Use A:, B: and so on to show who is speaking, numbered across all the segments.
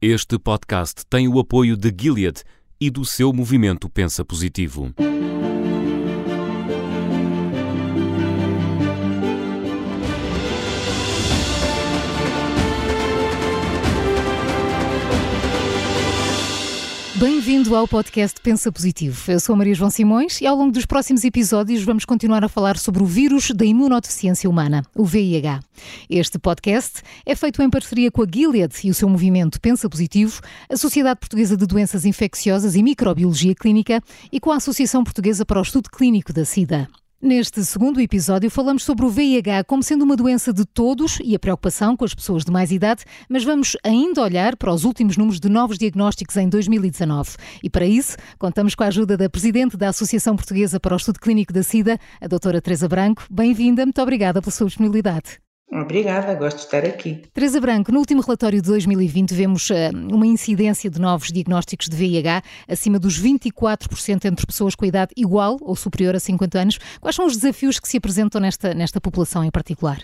A: Este podcast tem o apoio de Gilead e do seu movimento Pensa Positivo.
B: Bem-vindo ao podcast Pensa Positivo. Eu sou Maria João Simões e ao longo dos próximos episódios vamos continuar a falar sobre o vírus da imunodeficiência humana, o VIH. Este podcast é feito em parceria com a Gilead e o seu movimento Pensa Positivo, a Sociedade Portuguesa de Doenças Infecciosas e Microbiologia Clínica e com a Associação Portuguesa para o Estudo Clínico da SIDA. Neste segundo episódio, falamos sobre o VIH como sendo uma doença de todos e a preocupação com as pessoas de mais idade, mas vamos ainda olhar para os últimos números de novos diagnósticos em 2019. E para isso, contamos com a ajuda da Presidente da Associação Portuguesa para o Estudo Clínico da SIDA, a Doutora Teresa Branco. Bem-vinda, muito obrigada pela sua disponibilidade.
C: Obrigada, gosto de estar aqui.
B: Teresa Branco, no último relatório de 2020 vemos uh, uma incidência de novos diagnósticos de VIH acima dos 24% entre pessoas com idade igual ou superior a 50 anos. Quais são os desafios que se apresentam nesta, nesta população em particular?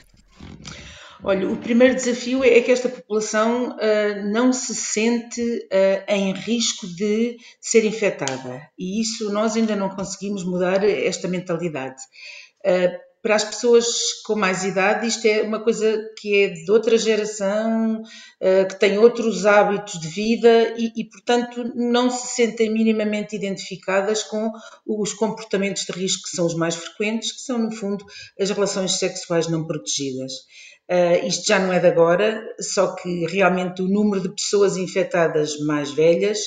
C: Olha, o primeiro desafio é que esta população uh, não se sente uh, em risco de ser infectada e isso nós ainda não conseguimos mudar esta mentalidade. Uh, para as pessoas com mais idade, isto é uma coisa que é de outra geração, eh, que tem outros hábitos de vida e, e, portanto, não se sentem minimamente identificadas com os comportamentos de risco que são os mais frequentes, que são, no fundo, as relações sexuais não protegidas. Uh, isto já não é de agora, só que realmente o número de pessoas infectadas mais velhas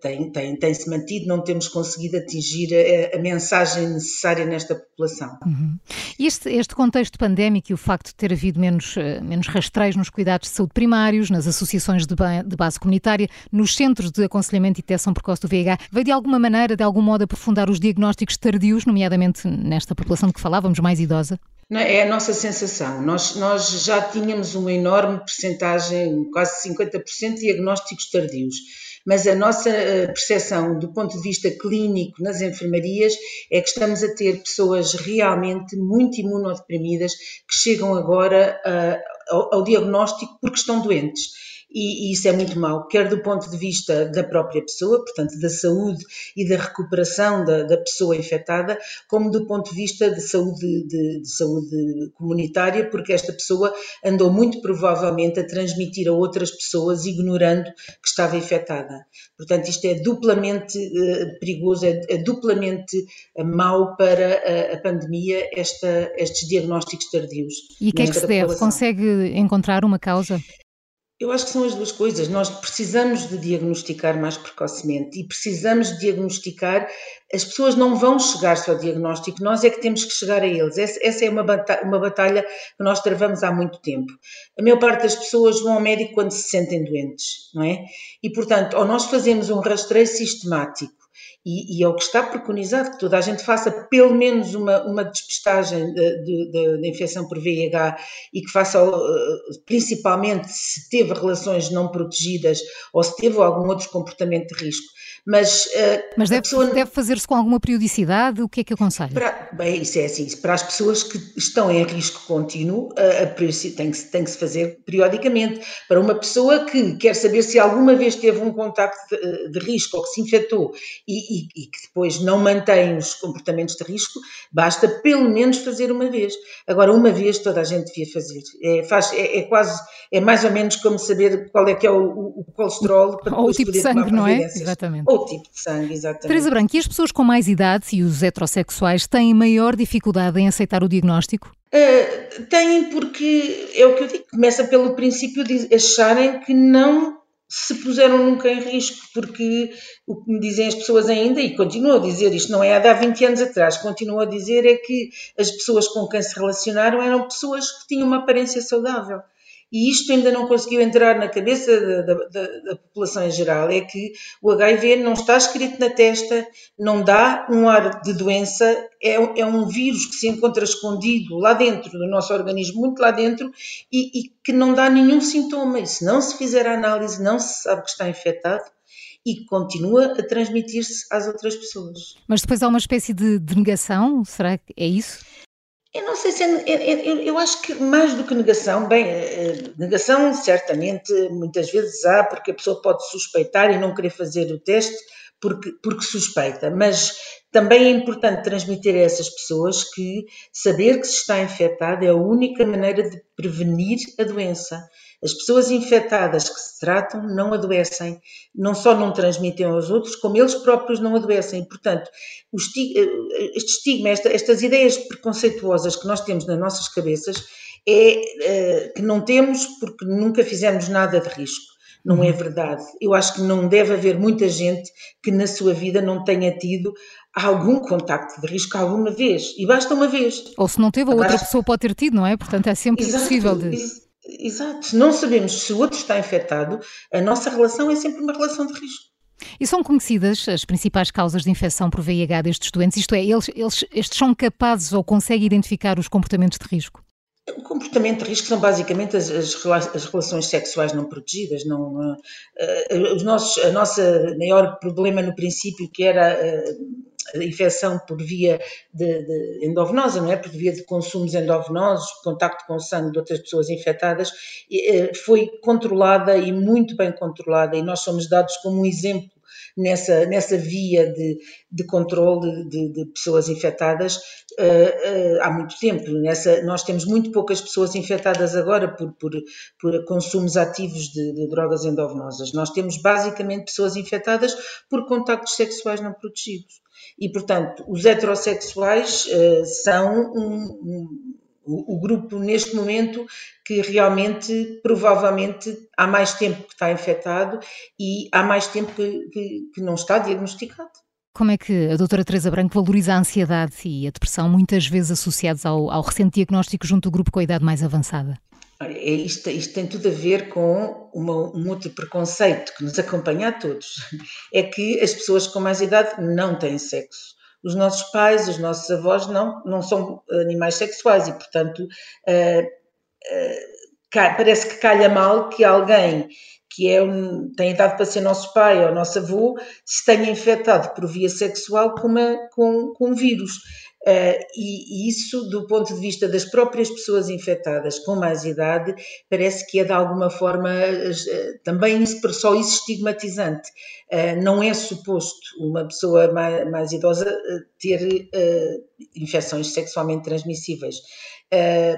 C: tem, tem, tem se mantido, não temos conseguido atingir a, a mensagem necessária nesta população.
B: Uhum. Este, este contexto pandémico e o facto de ter havido menos, menos rastreios nos cuidados de saúde primários, nas associações de, de base comunitária, nos centros de aconselhamento e detecção precoce do VIH, veio de alguma maneira, de algum modo, aprofundar os diagnósticos tardios, nomeadamente nesta população de que falávamos, mais idosa?
C: É a nossa sensação. Nós, nós já tínhamos uma enorme percentagem, quase 50% de diagnósticos tardios mas a nossa eh, percepção do ponto de vista clínico nas enfermarias é que estamos a ter pessoas realmente muito imunodeprimidas que chegam agora uh, ao, ao diagnóstico porque estão doentes e, e, isso é muito mau, quer do ponto de vista da própria pessoa, portanto, da saúde e da recuperação da, da pessoa infectada, como do ponto de vista de saúde, de, de, saúde comunitária, porque esta pessoa andou muito provavelmente a transmitir a outras pessoas, ignorando que estava infectada. Portanto, isto é duplamente uh, perigoso, é, é duplamente uh, mau para a, a pandemia, esta, estes diagnósticos tardios.
B: E o que é que se deve? Consegue encontrar uma causa?
C: Eu acho que são as duas coisas. Nós precisamos de diagnosticar mais precocemente e precisamos de diagnosticar. As pessoas não vão chegar só ao diagnóstico, nós é que temos que chegar a eles. Essa é uma batalha, que nós travamos há muito tempo. A maior parte das pessoas vão ao médico quando se sentem doentes, não é? E, portanto, ou nós fazemos um rastreio sistemático e, e, é o que está preconizado, que toda a gente faça pelo menos uma, uma despistagem de, de, de, de infecção por VIH e que faça, eh, principalmente se teve relações não protegidas ou se teve algum outro comportamento de risco.
B: Mas, uh, Mas deve, pessoa... deve fazer-se com alguma periodicidade? O que é que aconselha?
C: Para, bem, isso é assim, para as pessoas que estão em risco contínuo, a, a, tem, que, tem que se fazer periodicamente. Para uma pessoa que quer saber se alguma vez teve um contacto de, de risco ou que se infectou e, e, e, que depois não mantém os comportamentos de risco, basta pelo menos fazer uma vez. Agora, uma vez toda a gente devia fazer. É, faz, é, é quase, é mais ou menos como saber qual é que é o, o, o colesterol
B: para Ou o tipo de sangue, não é? Exatamente
C: ou tipo de sangue, exatamente.
B: Teresa Branco, e as pessoas com mais idade e os heterossexuais têm maior dificuldade em aceitar o diagnóstico?
C: Uh, têm porque, é o que eu digo, começa pelo princípio de acharem que não se puseram nunca em risco, porque o que me dizem as pessoas ainda, e continuam a dizer, isto não é há 20 anos atrás, continuam a dizer é que as pessoas com quem se relacionaram eram pessoas que tinham uma aparência saudável e isto ainda não conseguiu entrar na cabeça da, da, da, população em geral, é que o HIV não está escrito na testa, não dá um ar de doença, é, é um vírus que se encontra escondido lá dentro do nosso organismo, muito lá dentro, e, e que não dá nenhum sintoma. E se não se fizer a análise, não se sabe que está infectado, e continua a transmitir-se às outras pessoas.
B: Mas depois há uma espécie de, de negação, será que é isso?
C: Eu não sei se é, é, eu acho que mais do que negação, bem, negação certamente muitas vezes há, porque a pessoa pode suspeitar e não querer fazer o teste porque, porque suspeita, mas também é importante transmitir a essas pessoas que saber que se está infectado é a única maneira de prevenir a doença. As pessoas infectadas que se tratam não adoecem, não só não transmitem aos outros, como eles próprios não adoecem. Portanto, eh, este estigma, estas ideias preconceituosas que nós temos nas nossas cabeças é eh, que não temos porque nunca fizemos nada de risco. Não é uhum. verdade. Eu acho que não deve haver muita gente que na sua vida não tenha tido algum contacto de risco alguma vez. E basta uma vez.
B: Ou se não teve, a outra pessoa pode ter tido, não é? Portanto, é sempre Exato. possível de.
C: Exato. Se não sabemos se o outro está infectado, a nossa relação é sempre uma relação de risco.
B: E são conhecidas as principais causas de infecção por VIH destes doentes? Isto é, eles, eles estes são capazes ou conseguem identificar os comportamentos de risco?
C: O comportamento de risco são basicamente as, as, relações sexuais não protegidas. Não, uh, os nossos, a nossa maior problema no princípio, que era uh, a infecção por via de, de, endovenosa, não é? Por via de consumos endovenosos, contacto com o sangue de outras pessoas infectadas, eh, foi controlada e muito bem controlada, e nós somos dados como um exemplo nessa, nessa via de, de controle de, de pessoas infectadas uh, uh, há muito tempo. Nessa, nós temos muito poucas pessoas infectadas agora por, por, por consumos ativos de, de, drogas endovenosas. Nós temos basicamente pessoas infectadas por contactos sexuais não protegidos. E, portanto, os heterossexuais uh, são um, um o, grupo neste momento que realmente, provavelmente, há mais tempo que está infectado e há mais tempo que, que, que não está diagnosticado.
B: Como é que a doutora Teresa Branco valoriza a ansiedade e a depressão, muitas vezes associados ao, ao recente diagnóstico junto do grupo com a idade mais avançada?
C: É isto, isto, tem tudo a ver com uma, um outro preconceito que nos acompanha a todos. É que as pessoas com mais idade não têm sexo. Os nossos pais, os nossos avós não, não são animais sexuais e, portanto, uh, uh, parece que calha mal que alguém que é tem idade para ser nosso pai ou nosso avô se tenha infectado por via sexual com, uma, com, com um vírus. Uh, e, isso, do ponto de vista das próprias pessoas infectadas com mais idade, parece que é de alguma forma uh, também só isso estigmatizante. Uh, não é suposto uma pessoa mais, mais idosa ter infecções sexualmente transmissíveis.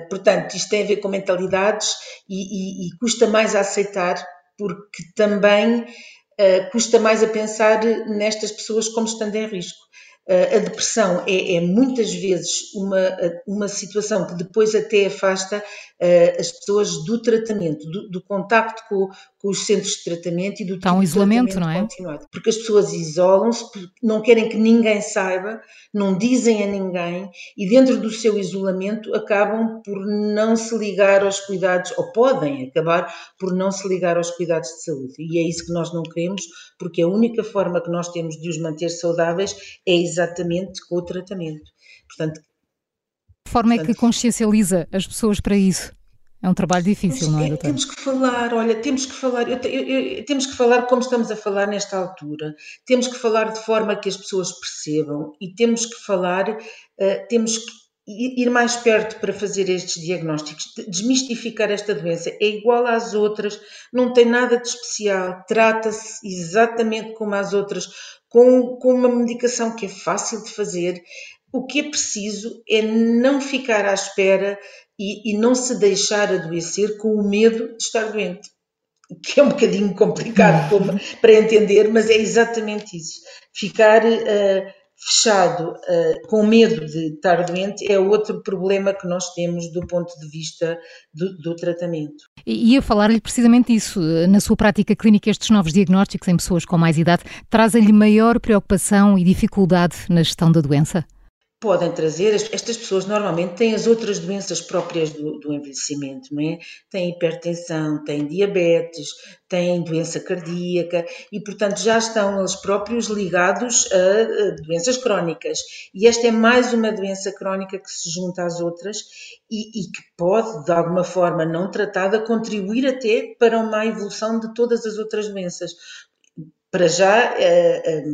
C: portanto, isto tem a ver com mentalidades e, e, e custa mais a aceitar, porque também custa mais a pensar nestas pessoas como estando em risco. A depressão é, é, muitas vezes uma, uma situação que depois até afasta uh, as pessoas do tratamento, do, do contacto com, os centros de tratamento e do
B: Está um isolamento, não é?
C: Continuado. Porque as pessoas isolam-se, não querem que ninguém saiba, não dizem a ninguém e dentro do seu isolamento acabam por não se ligar aos cuidados, ou podem acabar por não se ligar aos cuidados de saúde. E é isso que nós não queremos, porque a única forma que nós temos de os manter saudáveis é exatamente com o tratamento. Portanto,
B: de forma é que consciencializa as pessoas para isso? É um trabalho difícil, não é, doutor?
C: Temos que falar, olha, temos que falar, eu, eu, eu, temos que falar como estamos a falar nesta altura, temos que falar de forma que as pessoas percebam e temos que falar, uh, temos que ir mais perto para fazer estes diagnósticos, desmistificar esta doença. É igual às outras, não tem nada de especial, trata-se exatamente como as outras, com, com uma medicação que é fácil de fazer. O que é preciso é não ficar à espera e, e não se deixar adoecer com o medo de estar doente que é um bocadinho complicado para entender, mas é exatamente isso. Ficar uh, fechado, uh, com medo de estar doente, é outro problema que nós temos do ponto de vista do, do tratamento.
B: E ia falar-lhe precisamente isso. Na sua prática clínica, estes novos diagnósticos em pessoas com mais idade trazem-lhe maior preocupação e dificuldade na gestão da doença?
C: Podem trazer, estas pessoas normalmente têm as outras doenças próprias do, do, envelhecimento, não é? Têm hipertensão, têm diabetes, têm doença cardíaca e, portanto, já estão eles próprios ligados a, doenças crónicas. E esta é mais uma doença crónica que se junta às outras e, e que pode, de alguma forma não tratada, contribuir até para uma evolução de todas as outras doenças. Para já, eh, eh,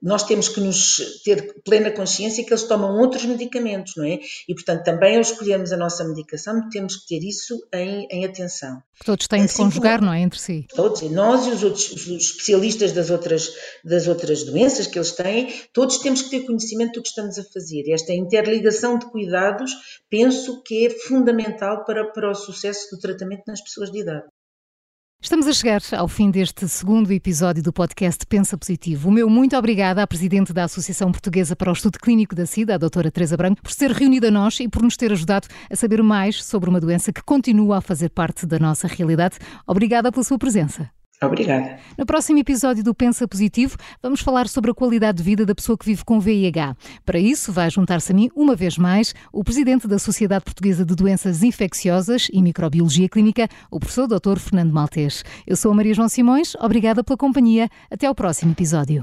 C: nós temos que nos ter plena consciência que eles tomam outros medicamentos, não é? E, portanto, também ao escolhermos a nossa medicação, temos que ter isso em, em atenção.
B: Todos têm assim de conjugar, como, não é? Entre si.
C: Todos, nós e os outros os especialistas das outras, das outras doenças que eles têm, todos temos que ter conhecimento do que estamos a fazer. Esta interligação de cuidados, penso que é fundamental para, para o sucesso do tratamento nas pessoas de idade.
B: Estamos a chegar ao fim deste segundo episódio do podcast Pensa Positivo. O meu muito obrigada à Presidente da Associação Portuguesa para o Estudo Clínico da SIDA, a doutora Teresa Branco, por se ter reunido a nós e por nos ter ajudado a saber mais sobre uma doença que continua a fazer parte da nossa realidade. Obrigada pela sua presença.
C: Obrigada.
B: No próximo episódio do Pensa Positivo, vamos falar sobre a qualidade de vida da pessoa que vive com VIH. Para isso, vai juntar-se a mim, uma vez mais, o presidente da Sociedade Portuguesa de Doenças Infecciosas e Microbiologia Clínica, o professor Dr. Fernando Maltês. Eu sou a Maria João Simões, obrigada pela companhia. Até ao próximo episódio.